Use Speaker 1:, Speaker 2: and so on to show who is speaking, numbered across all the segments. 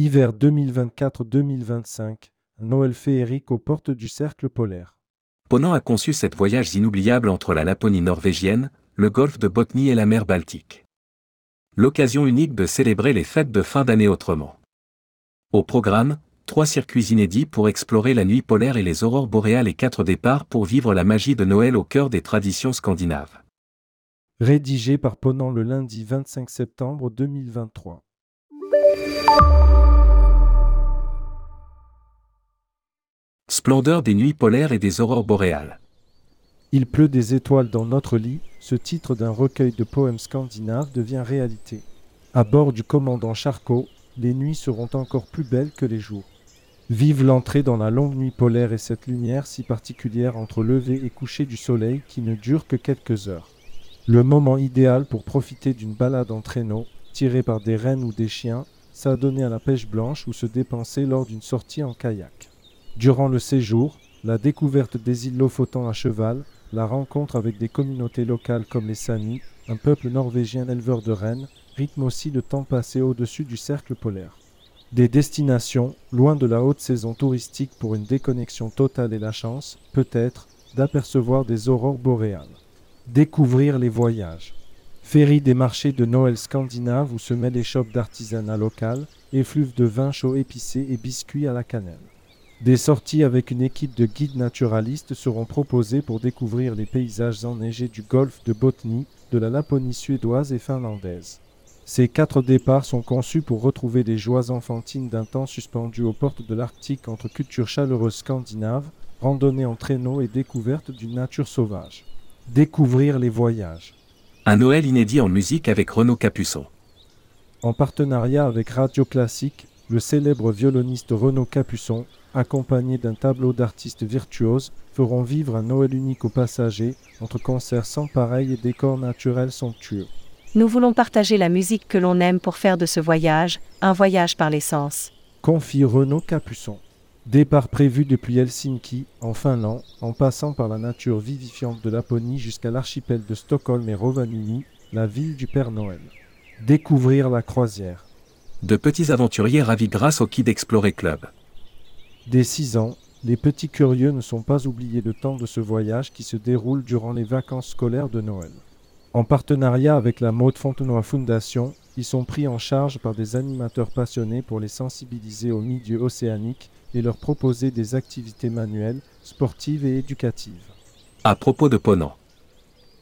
Speaker 1: Hiver 2024-2025, Noël féerique aux portes du cercle polaire.
Speaker 2: Ponant a conçu cette voyage inoubliable entre la Laponie norvégienne, le golfe de Botnie et la mer Baltique. L'occasion unique de célébrer les fêtes de fin d'année autrement. Au programme, trois circuits inédits pour explorer la nuit polaire et les aurores boréales et quatre départs pour vivre la magie de Noël au cœur des traditions scandinaves.
Speaker 1: Rédigé par Ponant le lundi 25 septembre 2023.
Speaker 2: Splendeur des nuits polaires et des aurores boréales.
Speaker 1: Il pleut des étoiles dans notre lit, ce titre d'un recueil de poèmes scandinaves devient réalité. À bord du commandant Charcot, les nuits seront encore plus belles que les jours. Vive l'entrée dans la longue nuit polaire et cette lumière si particulière entre lever et coucher du soleil qui ne dure que quelques heures. Le moment idéal pour profiter d'une balade en traîneau, tiré par des rennes ou des chiens, s'adonner à la pêche blanche ou se dépenser lors d'une sortie en kayak. Durant le séjour, la découverte des îles Lofoten à cheval, la rencontre avec des communautés locales comme les Sami, un peuple norvégien éleveur de rennes, rythme aussi le temps passé au-dessus du cercle polaire. Des destinations, loin de la haute saison touristique pour une déconnexion totale et la chance, peut-être, d'apercevoir des aurores boréales. Découvrir les voyages. Ferry des marchés de Noël scandinaves où se mêlent les shops d'artisanat local, effluves de vin chaud épicé et biscuits à la cannelle. Des sorties avec une équipe de guides naturalistes seront proposées pour découvrir les paysages enneigés du golfe de Botnie, de la Laponie suédoise et finlandaise. Ces quatre départs sont conçus pour retrouver les joies enfantines d'un temps suspendu aux portes de l'Arctique entre culture chaleureuse scandinave, randonnée en traîneau et découverte d'une nature sauvage. Découvrir les voyages.
Speaker 2: Un Noël inédit en musique avec Renaud Capuçon.
Speaker 1: En partenariat avec Radio Classique, le célèbre violoniste Renaud Capuçon accompagnés d'un tableau d'artistes virtuoses, feront vivre un Noël unique aux passagers, entre concerts sans pareil et décors naturels somptueux.
Speaker 3: Nous voulons partager la musique que l'on aime pour faire de ce voyage un voyage par l'essence.
Speaker 1: Confie Renaud Capuçon. Départ prévu depuis Helsinki, en Finlande, en passant par la nature vivifiante de Laponie jusqu'à l'archipel de Stockholm et Rovaniemi, la ville du Père Noël. Découvrir la croisière.
Speaker 2: De petits aventuriers ravis grâce au Kid Explorer Club.
Speaker 1: Dès six ans, les petits curieux ne sont pas oubliés le temps de ce voyage qui se déroule durant les vacances scolaires de Noël. En partenariat avec la Maud Fontenoy Foundation, ils sont pris en charge par des animateurs passionnés pour les sensibiliser au milieu océanique et leur proposer des activités manuelles, sportives et éducatives.
Speaker 2: À propos de Ponant.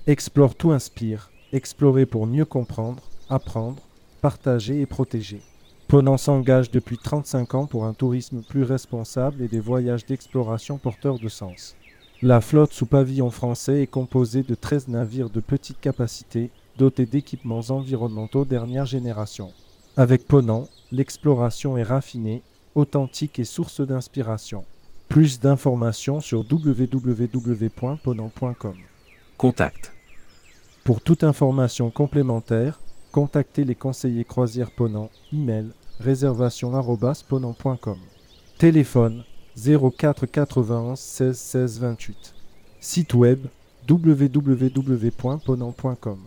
Speaker 1: Explore tout inspire, explorer pour mieux comprendre, apprendre, partager et protéger. Ponant s'engage depuis 35 ans pour un tourisme plus responsable et des voyages d'exploration porteurs de sens. La flotte sous pavillon français est composée de 13 navires de petite capacité, dotés d'équipements environnementaux dernière génération. Avec Ponant, l'exploration est raffinée, authentique et source d'inspiration. Plus d'informations sur www.ponant.com.
Speaker 2: Contact.
Speaker 1: Pour toute information complémentaire, Contactez les conseillers croisières Ponant, email réservation@ponant.com. Téléphone 04 91 16 16 28. Site web www.ponant.com.